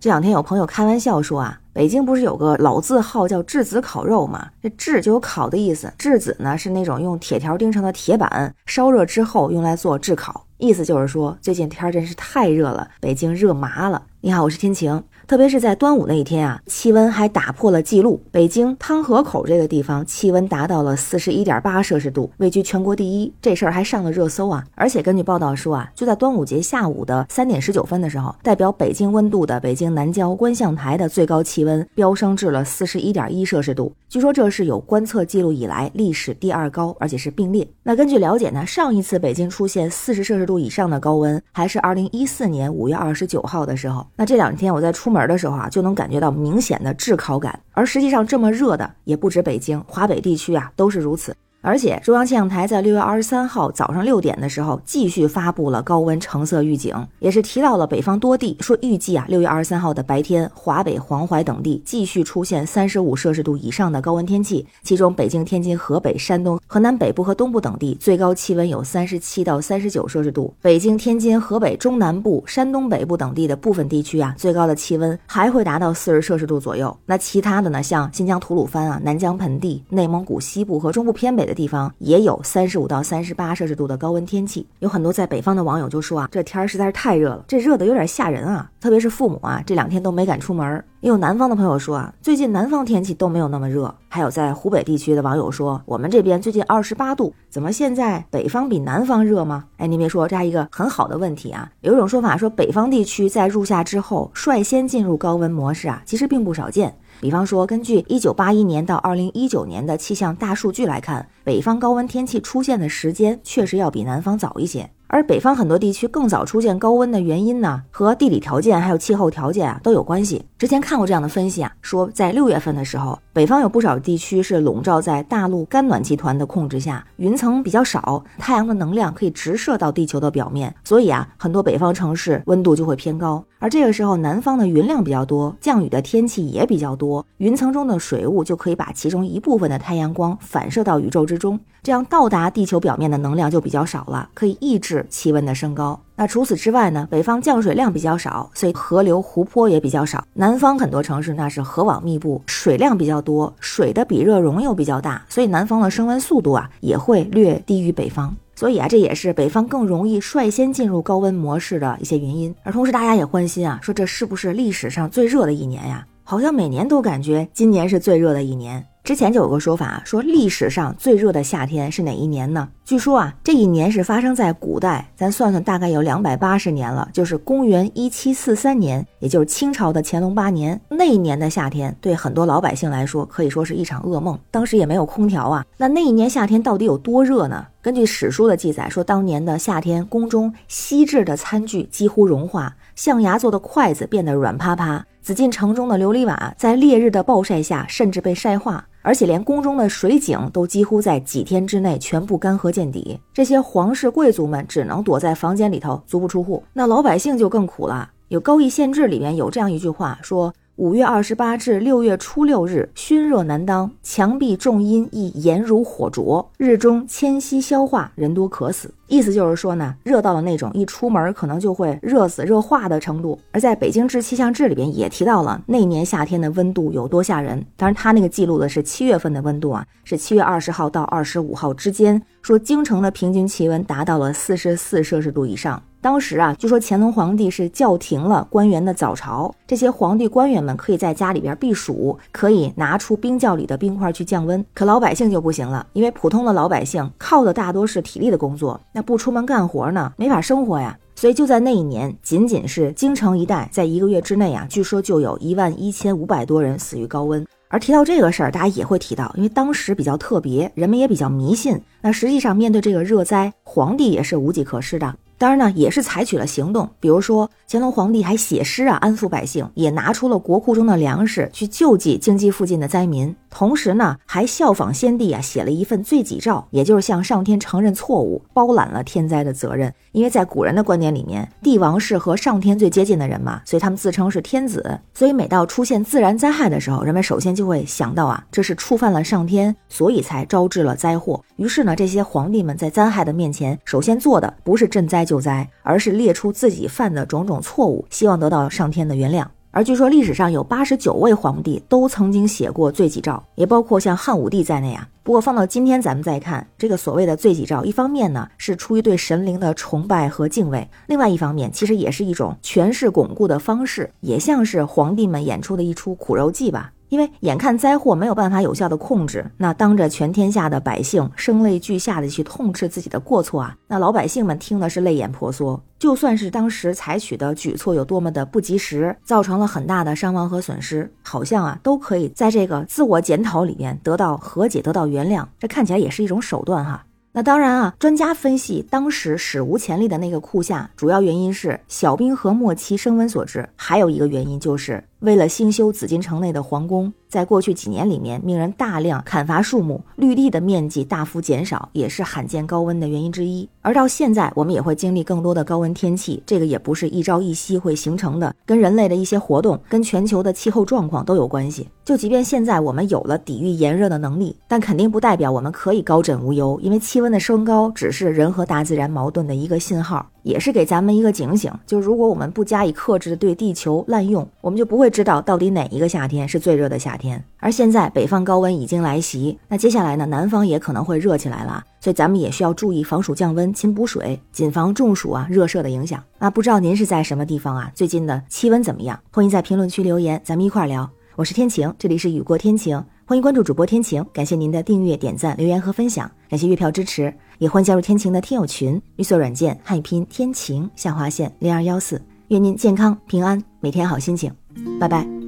这两天有朋友开玩笑说啊，北京不是有个老字号叫质子烤肉吗？这质就有烤的意思，质子呢是那种用铁条钉成的铁板，烧热之后用来做炙烤，意思就是说最近天真是太热了，北京热麻了。你好，我是天晴。特别是在端午那一天啊，气温还打破了记录。北京汤河口这个地方气温达到了四十一点八摄氏度，位居全国第一。这事儿还上了热搜啊！而且根据报道说啊，就在端午节下午的三点十九分的时候，代表北京温度的北京南郊观象台的最高气温飙升至了四十一点一摄氏度。据说这是有观测记录以来历史第二高，而且是并列。那根据了解呢，上一次北京出现四十摄氏度以上的高温还是二零一四年五月二十九号的时候。那这两天我在出门的时候啊，就能感觉到明显的炙烤感，而实际上这么热的也不止北京，华北地区啊都是如此。而且中央气象台在六月二十三号早上六点的时候，继续发布了高温橙色预警，也是提到了北方多地，说预计啊六月二十三号的白天，华北、黄淮等地继续出现三十五摄氏度以上的高温天气，其中北京、天津、河北、山东、河南北部和东部等地最高气温有三十七到三十九摄氏度，北京、天津、河北中南部、山东北部等地的部分地区啊，最高的气温还会达到四十摄氏度左右。那其他的呢，像新疆吐鲁番啊、南疆盆地、内蒙古西部和中部偏北。的地方也有三十五到三十八摄氏度的高温天气，有很多在北方的网友就说啊，这天儿实在是太热了，这热的有点吓人啊，特别是父母啊，这两天都没敢出门。也有南方的朋友说啊，最近南方天气都没有那么热。还有在湖北地区的网友说，我们这边最近二十八度，怎么现在北方比南方热吗？哎，您别说，这还一个很好的问题啊。有一种说法说，北方地区在入夏之后率先进入高温模式啊，其实并不少见。比方说，根据一九八一年到二零一九年的气象大数据来看，北方高温天气出现的时间确实要比南方早一些。而北方很多地区更早出现高温的原因呢，和地理条件还有气候条件啊都有关系。之前看过这样的分析啊，说在六月份的时候，北方有不少地区是笼罩在大陆干暖气团的控制下，云层比较少，太阳的能量可以直射到地球的表面，所以啊，很多北方城市温度就会偏高。而这个时候，南方的云量比较多，降雨的天气也比较多，云层中的水雾就可以把其中一部分的太阳光反射到宇宙之中，这样到达地球表面的能量就比较少了，可以抑制气温的升高。那除此之外呢？北方降水量比较少，所以河流湖泊也比较少。南方很多城市那是河网密布，水量比较多，水的比热容又比较大，所以南方的升温速度啊也会略低于北方。所以啊，这也是北方更容易率先进入高温模式的一些原因。而同时，大家也关心啊，说这是不是历史上最热的一年呀？好像每年都感觉今年是最热的一年。之前就有个说法，说历史上最热的夏天是哪一年呢？据说啊，这一年是发生在古代，咱算算，大概有两百八十年了，就是公元一七四三年，也就是清朝的乾隆八年。那一年的夏天，对很多老百姓来说，可以说是一场噩梦。当时也没有空调啊，那那一年夏天到底有多热呢？根据史书的记载，说当年的夏天，宫中锡制的餐具几乎融化，象牙做的筷子变得软趴趴，紫禁城中的琉璃瓦在烈日的暴晒下，甚至被晒化。而且连宫中的水井都几乎在几天之内全部干涸见底，这些皇室贵族们只能躲在房间里头，足不出户。那老百姓就更苦了。有《高邑县志》里面有这样一句话说。五月二十八至六月初六日，熏热难当，墙壁重阴亦炎如火灼，日中迁息消化，人多渴死。意思就是说呢，热到了那种一出门可能就会热死热化的程度。而在北京市气象志里边也提到了那年夏天的温度有多吓人。当然，他那个记录的是七月份的温度啊，是七月二十号到二十五号之间，说京城的平均气温达到了四十四摄氏度以上。当时啊，据说乾隆皇帝是叫停了官员的早朝，这些皇帝官员们可以在家里边避暑，可以拿出冰窖里的冰块去降温。可老百姓就不行了，因为普通的老百姓靠的大多是体力的工作，那不出门干活呢，没法生活呀。所以就在那一年，仅仅是京城一带，在一个月之内啊，据说就有一万一千五百多人死于高温。而提到这个事儿，大家也会提到，因为当时比较特别，人们也比较迷信。那实际上面对这个热灾，皇帝也是无计可施的。当然呢，也是采取了行动，比如说乾隆皇帝还写诗啊，安抚百姓，也拿出了国库中的粮食去救济京畿附近的灾民，同时呢，还效仿先帝啊，写了一份罪己诏，也就是向上天承认错误，包揽了天灾的责任。因为在古人的观点里面，帝王是和上天最接近的人嘛，所以他们自称是天子。所以每到出现自然灾害的时候，人们首先就会想到啊，这是触犯了上天，所以才招致了灾祸。于是呢，这些皇帝们在灾害的面前，首先做的不是赈灾。救灾，而是列出自己犯的种种错误，希望得到上天的原谅。而据说历史上有八十九位皇帝都曾经写过罪己诏，也包括像汉武帝在内啊。不过放到今天咱们再看这个所谓的罪己诏，一方面呢是出于对神灵的崇拜和敬畏，另外一方面其实也是一种权势巩固的方式，也像是皇帝们演出的一出苦肉计吧。因为眼看灾祸没有办法有效的控制，那当着全天下的百姓声泪俱下的去痛斥自己的过错啊，那老百姓们听的是泪眼婆娑。就算是当时采取的举措有多么的不及时，造成了很大的伤亡和损失，好像啊都可以在这个自我检讨里面得到和解，得到原谅。这看起来也是一种手段哈。那当然啊，专家分析当时史无前例的那个酷夏，主要原因是小冰河末期升温所致，还有一个原因就是。为了兴修紫禁城内的皇宫，在过去几年里面，命人大量砍伐树木，绿地的面积大幅减少，也是罕见高温的原因之一。而到现在，我们也会经历更多的高温天气，这个也不是一朝一夕会形成的，跟人类的一些活动，跟全球的气候状况都有关系。就即便现在我们有了抵御炎热的能力，但肯定不代表我们可以高枕无忧，因为气温的升高只是人和大自然矛盾的一个信号。也是给咱们一个警醒，就如果我们不加以克制的对地球滥用，我们就不会知道到底哪一个夏天是最热的夏天。而现在北方高温已经来袭，那接下来呢，南方也可能会热起来了，所以咱们也需要注意防暑降温、勤补水，谨防中暑啊、热射的影响。那不知道您是在什么地方啊？最近的气温怎么样？欢迎在评论区留言，咱们一块儿聊。我是天晴，这里是雨过天晴。欢迎关注主播天晴，感谢您的订阅、点赞、留言和分享，感谢月票支持，也欢迎加入天晴的听友群，绿色软件汉语拼天晴下划线零二幺四，愿您健康平安，每天好心情，拜拜。